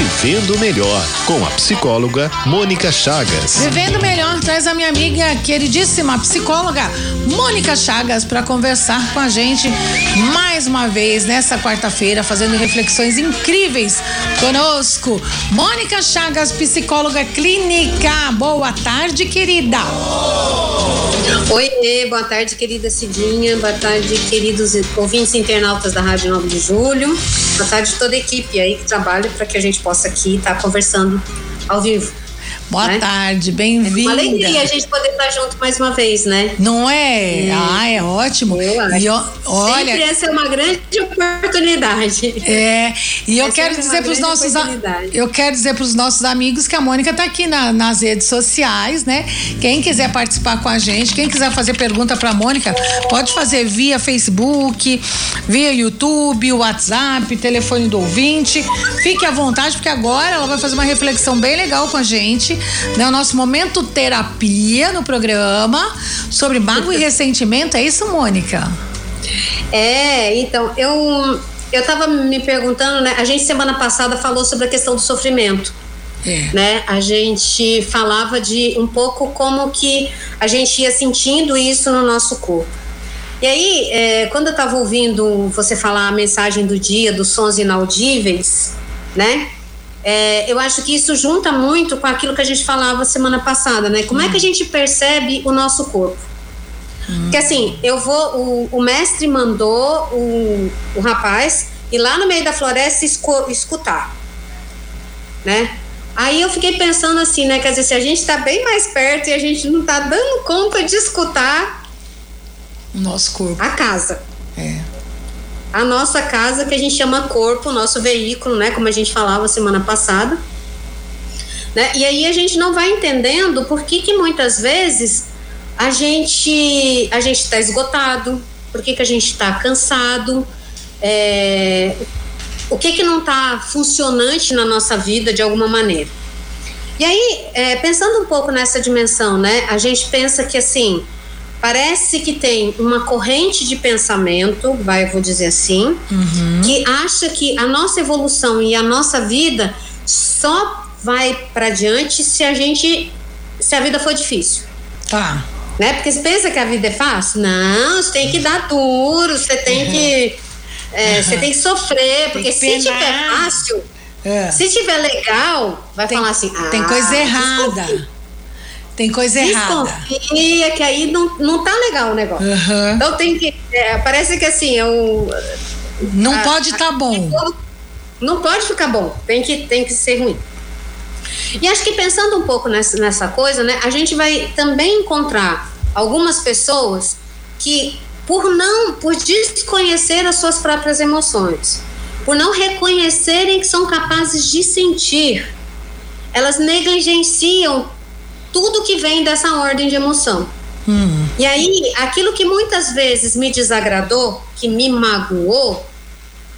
Vivendo Melhor, com a psicóloga Mônica Chagas. Vivendo Melhor traz a minha amiga queridíssima psicóloga Mônica Chagas para conversar com a gente mais uma vez nessa quarta-feira, fazendo reflexões incríveis conosco. Mônica Chagas, psicóloga clínica. Boa tarde, querida. Oi, boa tarde, querida Cidinha. Boa tarde, queridos ouvintes internautas da Rádio 9 de Julho. Boa tarde toda a equipe aí que trabalha para que a gente possa aqui estar conversando ao vivo. Boa né? tarde, bem-vinda. É uma alegria a gente poder estar junto mais uma vez, né? Não é? é. Ah, é ótimo. Eu acho. E eu, olha, Sempre essa é uma grande oportunidade. É, e eu essa quero é dizer para os nossos eu quero dizer para os nossos amigos que a Mônica está aqui na, nas redes sociais, né? Quem quiser participar com a gente, quem quiser fazer pergunta para a Mônica, pode fazer via Facebook, via YouTube, WhatsApp, telefone do ouvinte. Fique à vontade, porque agora ela vai fazer uma reflexão bem legal com a gente né, o nosso momento terapia no programa sobre mágoa e ressentimento. É isso, Mônica? É, então, eu eu estava me perguntando, né? A gente semana passada falou sobre a questão do sofrimento. É. Né? A gente falava de um pouco como que a gente ia sentindo isso no nosso corpo. E aí, é, quando eu estava ouvindo você falar a mensagem do dia dos sons inaudíveis, né? É, eu acho que isso junta muito com aquilo que a gente falava semana passada, né? Como é que a gente percebe o nosso corpo? Hum. Porque assim, eu vou, o, o mestre mandou o, o rapaz ir lá no meio da floresta escutar, né? Aí eu fiquei pensando assim, né? Quer dizer, se a gente está bem mais perto e a gente não está dando conta de escutar nosso corpo, a casa. É a nossa casa que a gente chama corpo, nosso veículo, né, como a gente falava semana passada. Né? E aí a gente não vai entendendo por que, que muitas vezes a gente a gente está esgotado, por que, que a gente está cansado, é, o que que não está funcionante na nossa vida de alguma maneira. E aí, é, pensando um pouco nessa dimensão, né, a gente pensa que assim, parece que tem uma corrente de pensamento, vai, vou dizer assim, uhum. que acha que a nossa evolução e a nossa vida só vai para diante se a gente se a vida for difícil. Tá. Né? Porque você pensa que a vida é fácil? Não, você tem que dar duro, você tem uhum. que é, uhum. você tem que sofrer, porque que se tiver fácil, é. se tiver legal, vai tem, falar assim, ah, tem coisa errada. Tem coisa errada. Desconfia que aí não, não tá legal o negócio. Uhum. Então tem que. É, parece que assim, é um. Não a, pode estar tá bom. Não pode ficar bom. Tem que, tem que ser ruim. E acho que pensando um pouco nessa, nessa coisa, né, a gente vai também encontrar algumas pessoas que, por não, por desconhecer as suas próprias emoções, por não reconhecerem que são capazes de sentir, elas negligenciam tudo que vem dessa ordem de emoção. E aí, aquilo que muitas vezes me desagradou, que me magoou,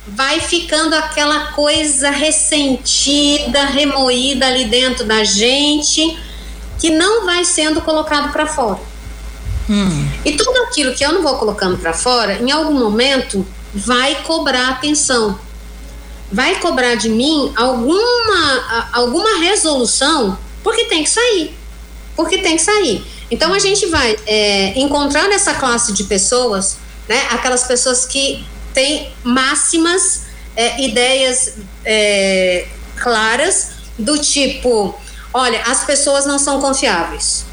vai ficando aquela coisa ressentida, remoída ali dentro da gente, que não vai sendo colocado para fora. Hum. E tudo aquilo que eu não vou colocando para fora, em algum momento vai cobrar atenção. Vai cobrar de mim alguma, alguma resolução, porque tem que sair porque tem que sair. Então a gente vai é, encontrar nessa classe de pessoas, né, aquelas pessoas que têm máximas é, ideias é, claras do tipo, olha, as pessoas não são confiáveis,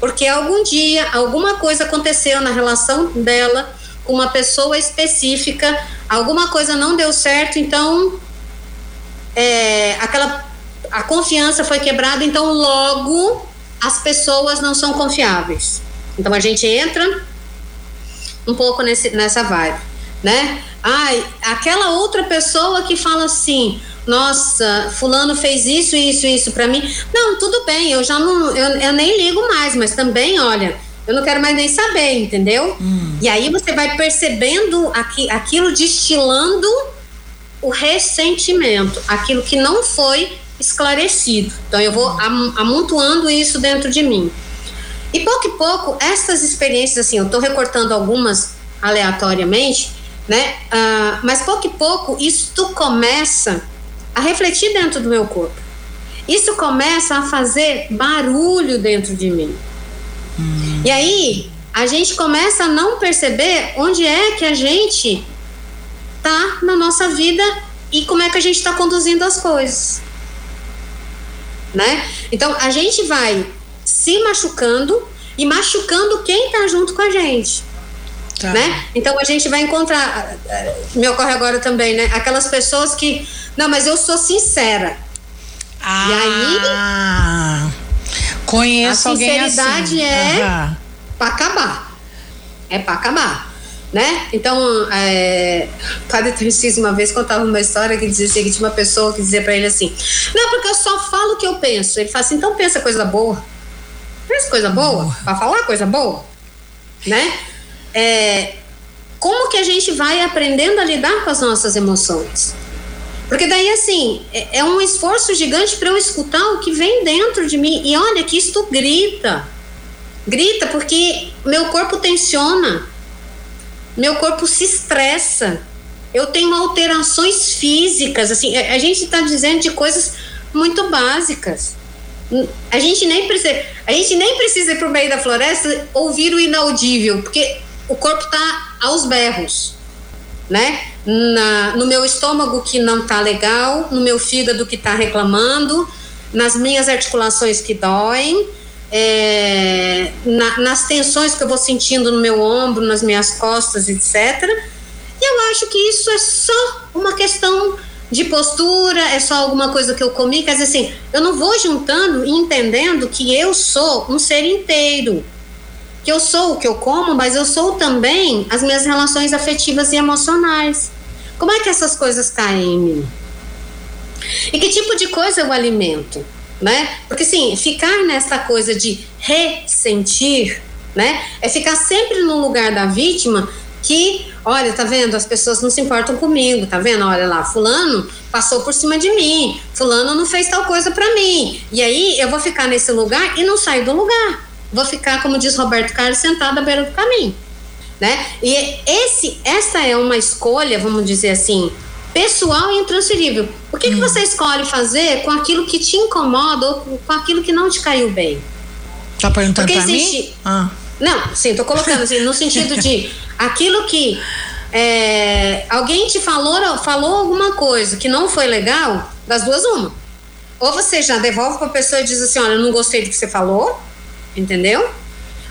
porque algum dia alguma coisa aconteceu na relação dela com uma pessoa específica, alguma coisa não deu certo, então é, aquela a confiança foi quebrada, então logo as pessoas não são confiáveis. Então a gente entra um pouco nesse, nessa vibe, né? Ai, aquela outra pessoa que fala assim, nossa, fulano fez isso, isso, isso para mim. Não, tudo bem, eu já não, eu, eu, nem ligo mais, mas também, olha, eu não quero mais nem saber, entendeu? Hum. E aí você vai percebendo aqui, aquilo destilando o ressentimento, aquilo que não foi esclarecido. Então eu vou amontoando isso dentro de mim. E pouco e pouco, essas experiências, assim, eu estou recortando algumas aleatoriamente, né? Uh, mas pouco e pouco, isso começa a refletir dentro do meu corpo. Isso começa a fazer barulho dentro de mim. Hum. E aí, a gente começa a não perceber onde é que a gente tá na nossa vida e como é que a gente está conduzindo as coisas. Né? Então, a gente vai se machucando e machucando quem está junto com a gente. Tá. Né? Então a gente vai encontrar, me ocorre agora também, né? Aquelas pessoas que, não, mas eu sou sincera. Ah, e aí conheço a sinceridade assim. é uhum. para acabar. É para acabar. Né? Então, é, Padre Tarcísio uma vez contava uma história que dizia assim, que tinha uma pessoa que dizia para ele assim: Não, porque eu só falo o que eu penso. Ele fala assim: então pensa coisa boa. Pensa coisa boa, para falar coisa boa. Né? É, como que a gente vai aprendendo a lidar com as nossas emoções? Porque daí, assim, é, é um esforço gigante para eu escutar o que vem dentro de mim. E olha que isto grita. Grita porque meu corpo tensiona, meu corpo se estressa, eu tenho alterações físicas. Assim, a gente está dizendo de coisas muito básicas. A gente nem precisa, a gente nem precisa ir para o meio da floresta ouvir o inaudível, porque o corpo está aos berros, né? Na, no meu estômago que não tá legal, no meu fígado que está reclamando, nas minhas articulações que doem, é, na, nas tensões que eu vou sentindo no meu ombro, nas minhas costas, etc. E eu acho que isso é só uma questão de postura, é só alguma coisa que eu comi. Quer dizer assim, eu não vou juntando e entendendo que eu sou um ser inteiro que eu sou o que eu como, mas eu sou também as minhas relações afetivas e emocionais. Como é que essas coisas caem em mim? E que tipo de coisa eu alimento, né? Porque sim, ficar nessa coisa de ressentir, né? É ficar sempre no lugar da vítima que, olha, tá vendo? As pessoas não se importam comigo, tá vendo? Olha lá, fulano passou por cima de mim, fulano não fez tal coisa para mim. E aí eu vou ficar nesse lugar e não sair do lugar vou ficar, como diz Roberto Carlos, sentado à beira do caminho. Né? E esse, essa é uma escolha, vamos dizer assim, pessoal e intransferível. O que, hum. que você escolhe fazer com aquilo que te incomoda ou com aquilo que não te caiu bem? Tá perguntando Porque pra existe... mim? Ah. Não, sim, tô colocando assim, no sentido de aquilo que é, alguém te falou, falou alguma coisa que não foi legal, das duas uma. Ou você já devolve para a pessoa e diz assim, olha, eu não gostei do que você falou, entendeu?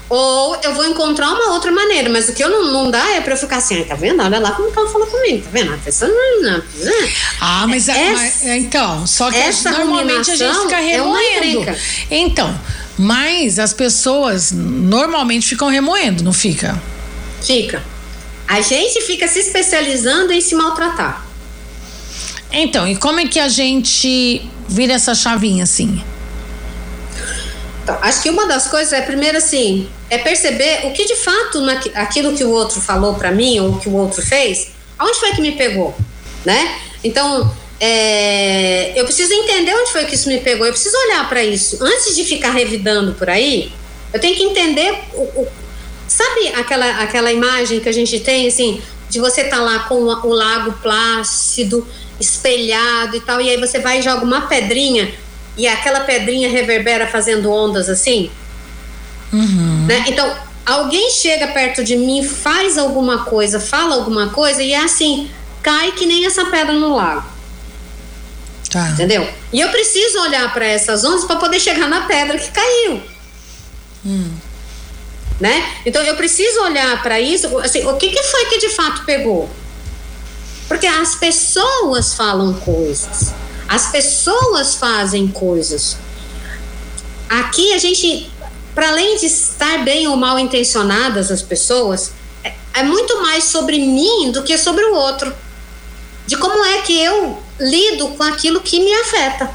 Ou eu vou encontrar uma outra maneira, mas o que eu não, não dá é pra eu ficar assim, tá vendo? Olha lá como que ela comigo, tá vendo? A pessoa não, não, não. Ah, mas, essa, mas então, só que normalmente a gente fica é remoendo. É então, mas as pessoas normalmente ficam remoendo, não fica? Fica. A gente fica se especializando em se maltratar. Então, e como é que a gente vira essa chavinha assim? Então, acho que uma das coisas é, primeiro, assim, é perceber o que de fato, aquilo que o outro falou para mim ou que o outro fez, aonde foi que me pegou, né? Então, é, eu preciso entender onde foi que isso me pegou, eu preciso olhar para isso. Antes de ficar revidando por aí, eu tenho que entender o, o, sabe aquela, aquela imagem que a gente tem, assim, de você estar tá lá com o, lago plácido, espelhado e tal, e aí você vai e joga uma pedrinha e aquela pedrinha reverbera fazendo ondas assim. Uhum. Né? Então, alguém chega perto de mim, faz alguma coisa, fala alguma coisa e é assim, cai que nem essa pedra no lago. Tá. Entendeu? E eu preciso olhar para essas ondas para poder chegar na pedra que caiu. Hum. Né? Então eu preciso olhar para isso, assim, o que, que foi que de fato pegou? Porque as pessoas falam coisas. As pessoas fazem coisas. Aqui a gente, para além de estar bem ou mal intencionadas as pessoas, é, é muito mais sobre mim do que sobre o outro. De como é que eu lido com aquilo que me afeta,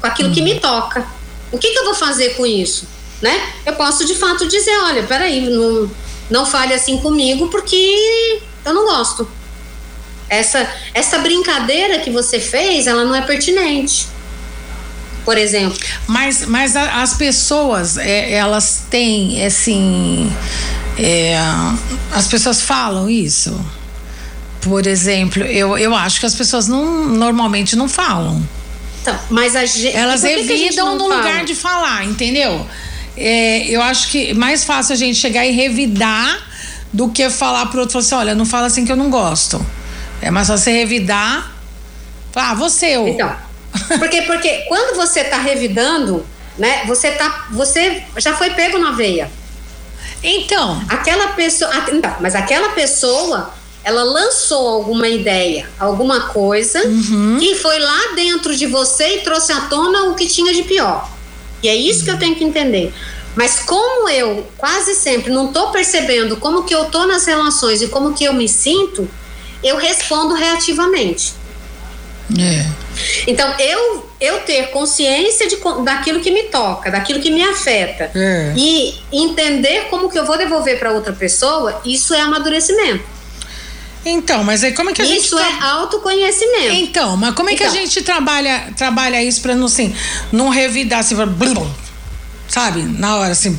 com aquilo que me toca. O que, que eu vou fazer com isso? Né? Eu posso de fato dizer, olha, peraí, não, não fale assim comigo porque eu não gosto. Essa, essa brincadeira que você fez, ela não é pertinente. Por exemplo. Mas, mas a, as pessoas, é, elas têm, assim. É, as pessoas falam isso. por exemplo, eu, eu acho que as pessoas não, normalmente não falam. Então, mas a gente, Elas evitam no fala? lugar de falar, entendeu? É, eu acho que é mais fácil a gente chegar e revidar do que falar pro outro assim, olha, não fala assim que eu não gosto. É mais fácil você revidar. Ah, você. Eu. Então, porque, porque quando você está revidando, né, você tá, você já foi pego na veia. Então. Aquela pessoa, então, mas aquela pessoa, ela lançou alguma ideia, alguma coisa, uhum. que foi lá dentro de você e trouxe à tona o que tinha de pior. E é isso que eu tenho que entender. Mas como eu quase sempre não estou percebendo como que eu estou nas relações e como que eu me sinto, eu respondo reativamente. É. Então, eu, eu ter consciência de, daquilo que me toca, daquilo que me afeta, é. e entender como que eu vou devolver para outra pessoa, isso é amadurecimento. Então, mas aí como é que a isso gente. Isso é autoconhecimento. Então, mas como é então. que a então. gente trabalha, trabalha isso para não, assim, não revidar, assim, sabe? Na hora, assim.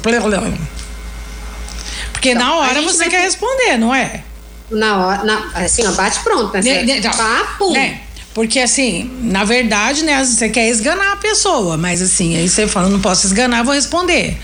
Porque então, na hora você quer responder, não é? Na hora, na, assim, ó, bate pronto, né? Você, né, Papo. Né? Porque assim, na verdade, né, você quer esganar a pessoa, mas assim, aí você fala, não posso esganar, vou responder.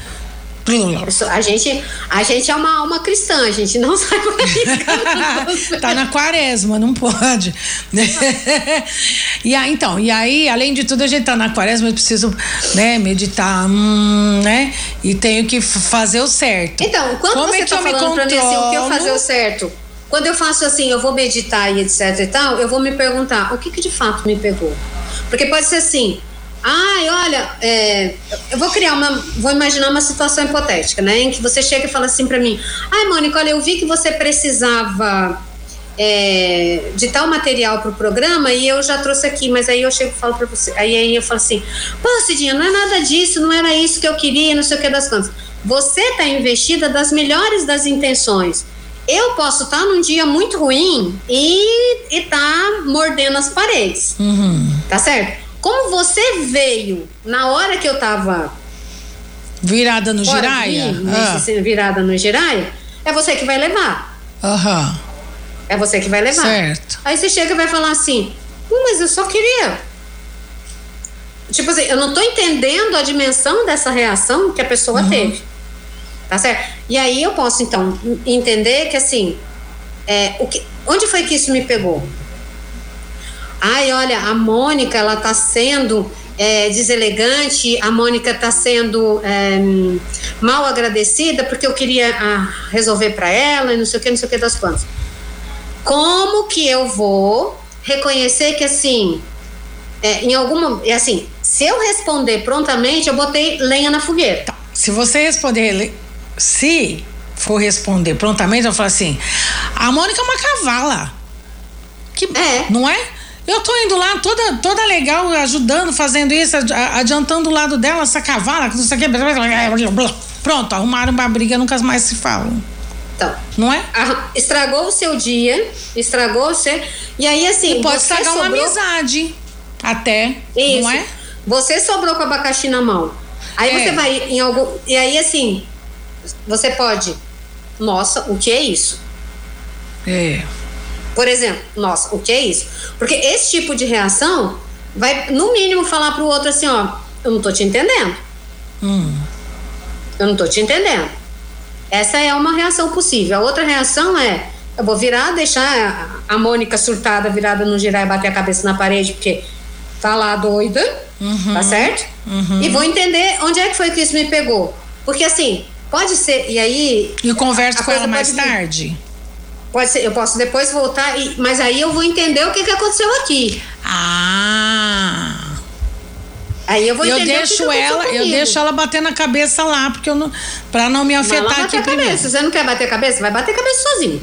A gente, a gente é uma alma cristã, a gente não sai por aí. tá na quaresma, não pode. e aí, então, e aí, além de tudo, a gente tá na quaresma, eu preciso, né, meditar, hum, né? E tenho que fazer o certo. Então, quando Como você é tá falando pra mim assim, o que eu fazer o certo? Quando eu faço assim, eu vou meditar e etc e tal, eu vou me perguntar o que, que de fato me pegou. Porque pode ser assim, ai, olha, é, eu vou criar uma, vou imaginar uma situação hipotética, né, em que você chega e fala assim para mim, ai, Mônica, olha, eu vi que você precisava é, de tal material para o programa e eu já trouxe aqui, mas aí eu chego e falo para você, aí, aí eu falo assim, pô, Cidinha, não é nada disso, não era isso que eu queria, não sei o que das coisas. Você está investida das melhores das intenções eu posso estar num dia muito ruim e estar tá mordendo as paredes. Uhum. Tá certo? Como você veio na hora que eu tava. Virada no giraia? Ah. Virada no giraia, é você que vai levar. Aham. Uhum. É você que vai levar. Certo. Aí você chega e vai falar assim: mas eu só queria. Tipo assim, eu não tô entendendo a dimensão dessa reação que a pessoa uhum. teve. Tá certo? E aí eu posso, então, entender que assim, é, o que, onde foi que isso me pegou? Ai, olha, a Mônica, ela tá sendo é, deselegante, a Mônica tá sendo é, mal agradecida porque eu queria ah, resolver para ela e não sei o que, não sei o que das quantas. Como que eu vou reconhecer que assim, é, em alguma. É assim, se eu responder prontamente, eu botei lenha na fogueira. Se você responder se for responder prontamente, eu falo assim: a Mônica é uma cavala. Que, é. Não é? Eu tô indo lá toda, toda legal, ajudando, fazendo isso, adiantando o lado dela, essa cavala, não sei o que. Pronto, arrumaram uma briga, nunca mais se falam. Então, não é? estragou o seu dia, estragou o seu. E aí, assim. E pode estragar sobrou... uma amizade. Até. Isso. Não é? Você sobrou com abacaxi na mão. Aí é. você vai em algum. E aí, assim, você pode, nossa, o que é isso? É. Por exemplo, nossa, o que é isso? Porque esse tipo de reação vai, no mínimo, falar para o outro assim: ó, eu não tô te entendendo. Hum. Eu não tô te entendendo. Essa é uma reação possível. A outra reação é: eu vou virar, deixar a Mônica surtada, virada no girar e bater a cabeça na parede, porque tá lá doida, uhum. tá certo? Uhum. E vou entender onde é que foi que isso me pegou. Porque assim, Pode ser, e aí. E converso com ela mais tarde? Pode ser, eu posso depois voltar, e, mas aí eu vou entender o que, que aconteceu aqui. Ah. Aí eu vou eu deixo que ela, eu deixo ela bater na cabeça lá, porque eu não, para não me afetar aqui primeiro. Cabeça. Você não quer bater a cabeça? Vai bater a cabeça sozinho.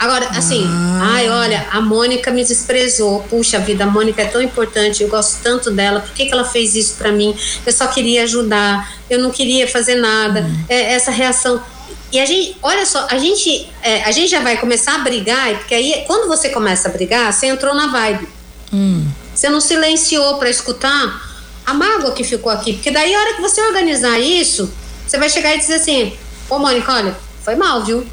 Agora, assim, ah. ai, olha, a Mônica me desprezou. Puxa vida, a Mônica é tão importante, eu gosto tanto dela. Por que, que ela fez isso para mim? Eu só queria ajudar, eu não queria fazer nada. Hum. É, essa reação. E a gente, olha só, a gente, é, a gente já vai começar a brigar, porque aí, quando você começa a brigar, você entrou na vibe. Hum. Você não silenciou para escutar a mágoa que ficou aqui. Porque daí, a hora que você organizar isso, você vai chegar e dizer assim: Ô, Mônica, olha, foi mal, viu?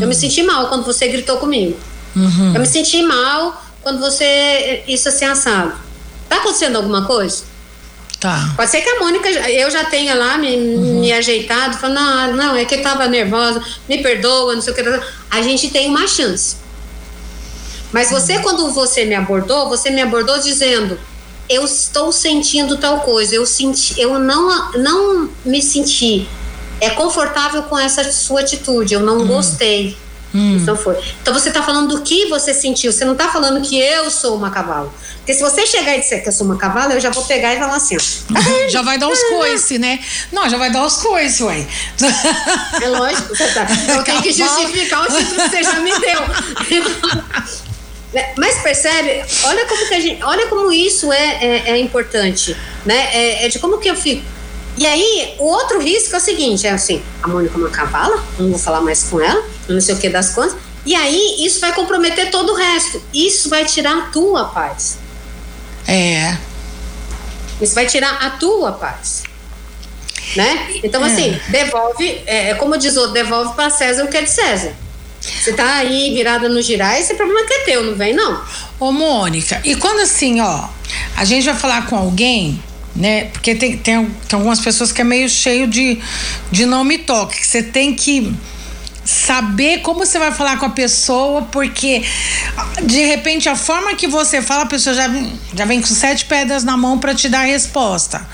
Eu me senti mal quando você gritou comigo. Uhum. Eu me senti mal quando você. Isso assim, assado. Tá acontecendo alguma coisa? Tá. Pode ser que a Mônica, eu já tenha lá me, uhum. me ajeitado, falando, não, não, é que eu tava nervosa, me perdoa, não sei o que. A gente tem uma chance. Mas você, uhum. quando você me abordou, você me abordou dizendo, eu estou sentindo tal coisa, eu senti, eu não, não me senti é confortável com essa sua atitude, eu não hum. gostei. Hum. Então foi. Então você está falando do que você sentiu, você não está falando que eu sou uma cavalo. Porque se você chegar e disser que eu sou uma cavalo, eu já vou pegar e falar assim. já vai dar os coice, né? Não, já vai dar os coice, ué. É lógico, você tá. Eu tenho que justificar o título que você já me deu. Mas percebe, olha como que a gente, olha como isso é, é, é importante, né? É, é, de como que eu fico. E aí, o outro risco é o seguinte: é assim, a Mônica é uma cavala, não vou falar mais com ela, não sei o que das contas. E aí, isso vai comprometer todo o resto. Isso vai tirar a tua paz. É. Isso vai tirar a tua paz. Né? Então, é. assim, devolve, é, é como diz o devolve para César o que é de César. Você tá aí virada no girar, esse problema que é teu, não vem, não. Ô, Mônica, e quando assim, ó, a gente vai falar com alguém né? Porque tem, tem, tem algumas pessoas que é meio cheio de, de não me toque, que você tem que saber como você vai falar com a pessoa, porque de repente a forma que você fala, a pessoa já, já vem com sete pedras na mão para te dar a resposta,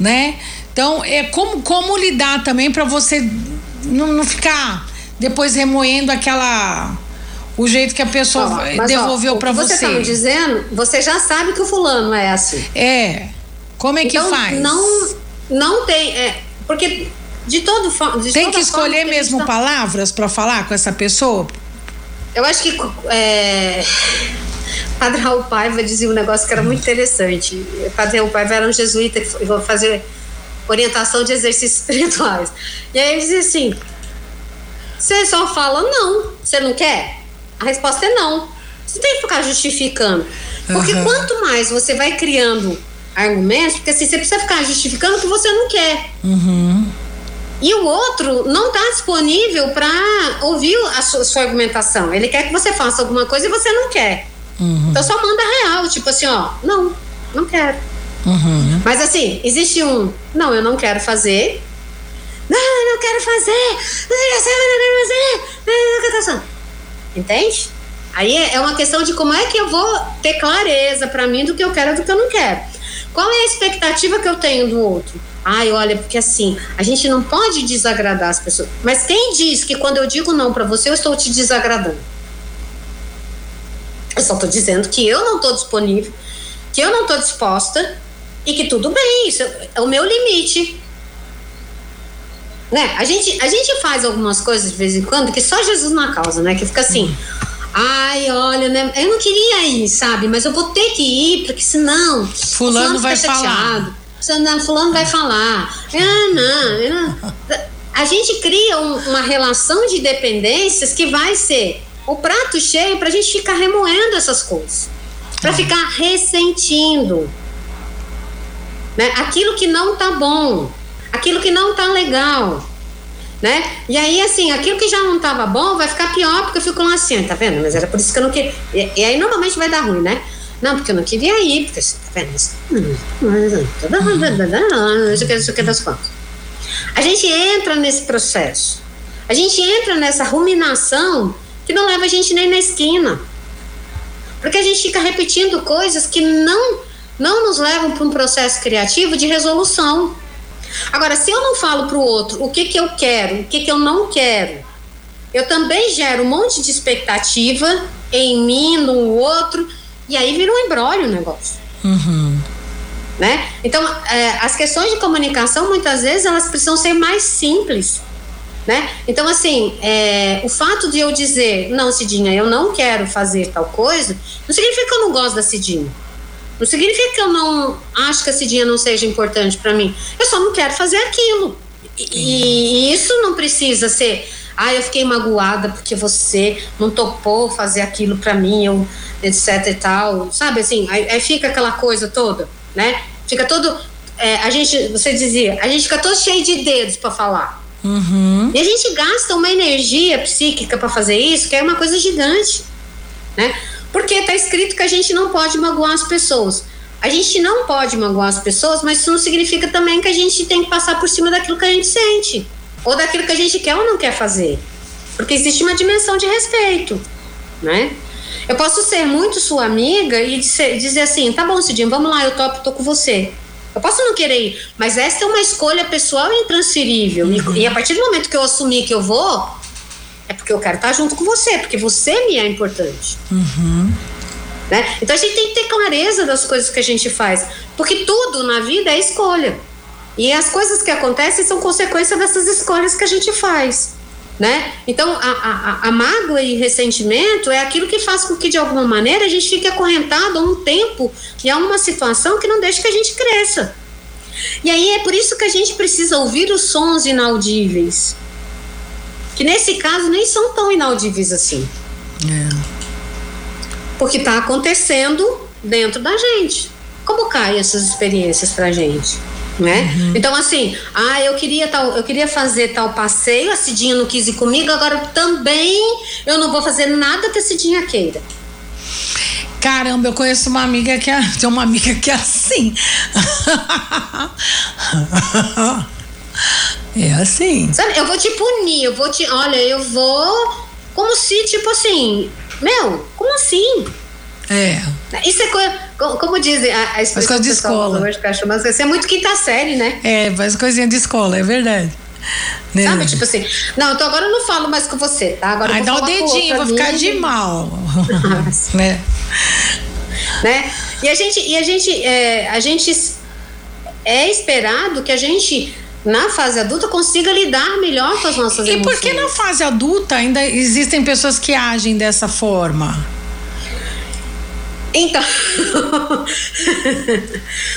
né? Então, é como, como lidar também para você não, não ficar depois remoendo aquela o jeito que a pessoa ó, devolveu para você. Você tá me dizendo, você já sabe que o fulano é assim. É. Como é que então, faz? Não, não tem. É, porque de todo de Tem que escolher mesmo tá... palavras para falar com essa pessoa? Eu acho que. É... Padre Raul Paiva dizia um negócio que era muito interessante. Padre Raul Paiva era um jesuíta que foi fazer orientação de exercícios espirituais. E aí ele dizia assim: você só fala não, você não quer? A resposta é não. Você tem que ficar justificando. Porque uhum. quanto mais você vai criando argumentos, porque assim, você precisa ficar justificando o que você não quer. Uhum. E o outro não está disponível para ouvir a sua, sua, argumentação. Ele quer que você faça alguma coisa e você não quer. Uhum. Então só manda real, tipo assim, ó, não, não quero. Uhum. Mas assim, existe um, não, eu não quero fazer. Não, eu não quero fazer. Não quero fazer. Não quero fazer. Entende? Aí é, é uma questão de como é que eu vou ter clareza para mim do que eu quero e do que eu não quero. Qual é a expectativa que eu tenho do outro? Ai, olha, porque assim, a gente não pode desagradar as pessoas. Mas quem diz que quando eu digo não para você, eu estou te desagradando? Eu só estou dizendo que eu não estou disponível, que eu não estou disposta e que tudo bem, isso é o meu limite. Né? A gente, a gente faz algumas coisas de vez em quando que só Jesus na causa, né? Que fica assim, Ai, olha, né? Eu não queria ir, sabe? Mas eu vou ter que ir, porque senão. Fulano, fulano vai falar. Senão, fulano vai falar. Ah, não, não. A gente cria um, uma relação de dependências que vai ser o prato cheio para a gente ficar remoendo essas coisas. Para ficar ressentindo. Né? Aquilo que não tá bom. Aquilo que não tá legal né? E aí, assim, aquilo que já não estava bom vai ficar pior, porque eu fico lá assim, tá vendo? Mas era por isso que eu não queria. E, e aí, normalmente vai dar ruim, né? Não, porque eu não queria ir, porque você tá vendo? Isso aqui das contas. A gente entra nesse processo. A gente entra nessa ruminação que não leva a gente nem na esquina. Porque a gente fica repetindo coisas que não, não nos levam para um processo criativo de resolução. Agora, se eu não falo para o outro o que, que eu quero, o que, que eu não quero, eu também gero um monte de expectativa em mim, no outro, e aí vira um embrólio o negócio. Uhum. Né? Então, é, as questões de comunicação, muitas vezes, elas precisam ser mais simples. Né? Então, assim, é, o fato de eu dizer, não, Cidinha, eu não quero fazer tal coisa, não significa que eu não gosto da Cidinha. Não significa que eu não acho que esse dia não seja importante para mim. Eu só não quero fazer aquilo. E, e, isso não precisa ser. Ah, eu fiquei magoada porque você não topou fazer aquilo para mim, eu, etc e tal. Sabe assim? Aí, aí, fica aquela coisa toda, né? Fica todo. É, a gente, você dizia, a gente fica todo cheio de dedos para falar. Uhum. E a gente gasta uma energia psíquica para fazer isso, que é uma coisa gigante. né? Porque está escrito que a gente não pode magoar as pessoas. A gente não pode magoar as pessoas, mas isso não significa também que a gente tem que passar por cima daquilo que a gente sente, ou daquilo que a gente quer ou não quer fazer. Porque existe uma dimensão de respeito, né? Eu posso ser muito sua amiga e dizer, dizer assim: tá bom, Cidinho, vamos lá, eu topo, tô com você. Eu posso não querer ir, mas essa é uma escolha pessoal e intransferível. Uhum. E a partir do momento que eu assumir que eu vou, é porque eu quero estar junto com você, porque você me é importante. Uhum. Né? Então a gente tem que ter clareza das coisas que a gente faz, porque tudo na vida é escolha. E as coisas que acontecem são consequência dessas escolhas que a gente faz. Né? Então, a, a, a mágoa e ressentimento é aquilo que faz com que, de alguma maneira, a gente fique acorrentado a um tempo e a uma situação que não deixa que a gente cresça. E aí é por isso que a gente precisa ouvir os sons inaudíveis que nesse caso nem são tão inaudíveis assim. É. Porque está acontecendo dentro da gente. Como caem essas experiências pra gente? Né? Uhum. Então, assim, ah, eu queria tal, eu queria fazer tal passeio, a Cidinha não quis ir comigo, agora também eu não vou fazer nada que a Cidinha queira. Caramba, eu conheço uma amiga que é, tem uma amiga que é assim. É assim. Sabe, eu vou te punir, eu vou te. Olha, eu vou. Como se, tipo assim. Meu, como assim? É. Isso é coisa. Como dizem a, a expressão. Coisa de escola. Hoje, mas isso é muito quinta série, né? É, faz coisinha de escola, é verdade. Né? Sabe, tipo assim, não, então agora eu não falo mais com você, tá? Agora Ai, dá o dedinho, vou ficar de mal. né? né? E a gente, e a gente, é, a gente é esperado que a gente na fase adulta consiga lidar melhor com as nossas e emoções. E por que na fase adulta ainda existem pessoas que agem dessa forma? Então,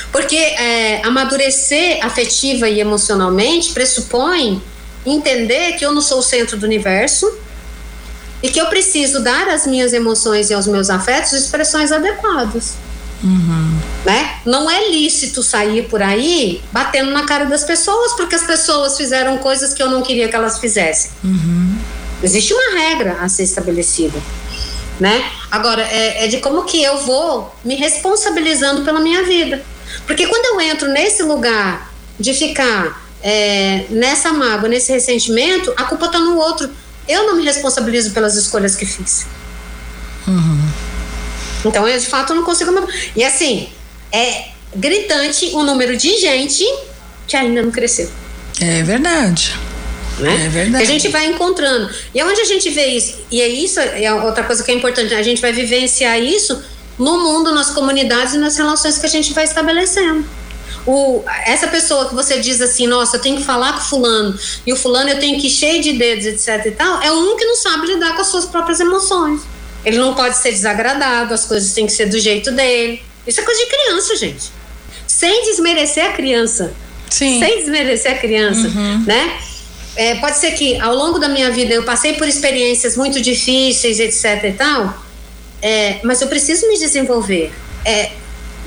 porque é, amadurecer afetiva e emocionalmente pressupõe entender que eu não sou o centro do universo e que eu preciso dar às minhas emoções e aos meus afetos expressões adequadas. Uhum. Né? Não é lícito sair por aí batendo na cara das pessoas porque as pessoas fizeram coisas que eu não queria que elas fizessem. Uhum. Existe uma regra a ser estabelecida. Né? Agora, é, é de como que eu vou me responsabilizando pela minha vida. Porque quando eu entro nesse lugar de ficar é, nessa mágoa, nesse ressentimento, a culpa está no outro. Eu não me responsabilizo pelas escolhas que fiz. Uhum. Então, eu de fato não consigo. E assim, é gritante o número de gente que ainda não cresceu. É verdade. Né? É verdade. A gente vai encontrando. E onde a gente vê isso? E é isso, é outra coisa que é importante, a gente vai vivenciar isso no mundo, nas comunidades e nas relações que a gente vai estabelecendo. O, essa pessoa que você diz assim, nossa, eu tenho que falar com fulano, e o fulano eu tenho que ir cheio de dedos, etc e tal, é um que não sabe lidar com as suas próprias emoções. Ele não pode ser desagradado, as coisas têm que ser do jeito dele. Isso é coisa de criança, gente. Sem desmerecer a criança. Sim. Sem desmerecer a criança, uhum. né? É, pode ser que ao longo da minha vida eu passei por experiências muito difíceis, etc e tal, é, mas eu preciso me desenvolver. É,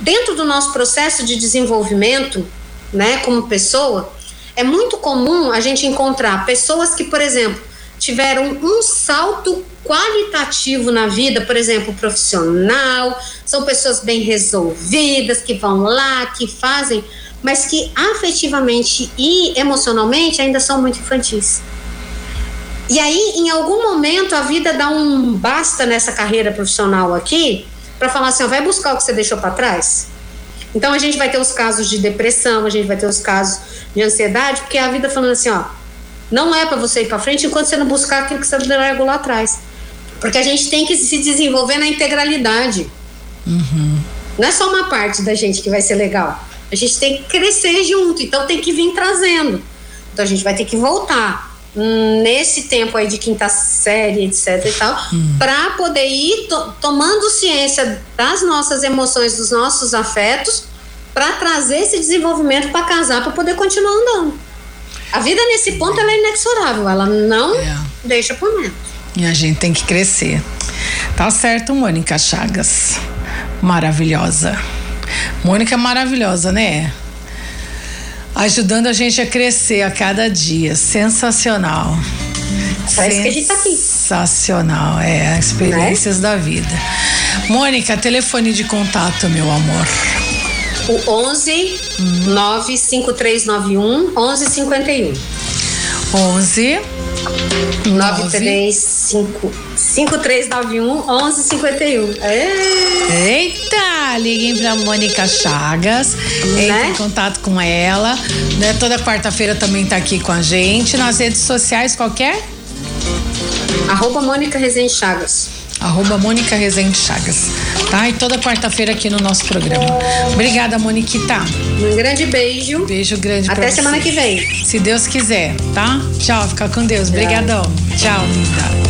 dentro do nosso processo de desenvolvimento, né, como pessoa, é muito comum a gente encontrar pessoas que, por exemplo, tiveram um salto qualitativo na vida, por exemplo, profissional, são pessoas bem resolvidas, que vão lá, que fazem, mas que afetivamente e emocionalmente ainda são muito infantis. E aí, em algum momento, a vida dá um basta nessa carreira profissional aqui para falar assim: ó, vai buscar o que você deixou para trás. Então, a gente vai ter os casos de depressão, a gente vai ter os casos de ansiedade, porque a vida falando assim: ó, não é para você ir para frente enquanto você não buscar aquilo que você largou lá atrás. Porque a gente tem que se desenvolver na integralidade. Uhum. Não é só uma parte da gente que vai ser legal. A gente tem que crescer junto, então tem que vir trazendo. Então a gente vai ter que voltar nesse tempo aí de quinta série, etc e tal, uhum. para poder ir to tomando ciência das nossas emoções, dos nossos afetos, para trazer esse desenvolvimento para casar, para poder continuar andando. A vida nesse ponto ela é inexorável, ela não é. deixa por menos. E a gente tem que crescer. Tá certo, Mônica Chagas. Maravilhosa. Mônica é maravilhosa, né? Ajudando a gente a crescer a cada dia. Sensacional. Parece Sens que a gente tá aqui. Sensacional, é, experiências né? da vida. Mônica, telefone de contato, meu amor. O 11 hum. 95391 1151. 11 935 5391 1151. Eita! Liguem pra Mônica Chagas. Né? Entre em contato com ela. Né? Toda quarta-feira também tá aqui com a gente. Nas redes sociais, qualquer? Arroba Mônica Rezende Chagas arroba Mônica Rezende Chagas, tá? E toda quarta-feira aqui no nosso programa. Obrigada, Moniquita. Um grande beijo. Beijo grande Até semana que vem. Se Deus quiser, tá? Tchau, fica com Deus. Obrigadão. Tchau, linda.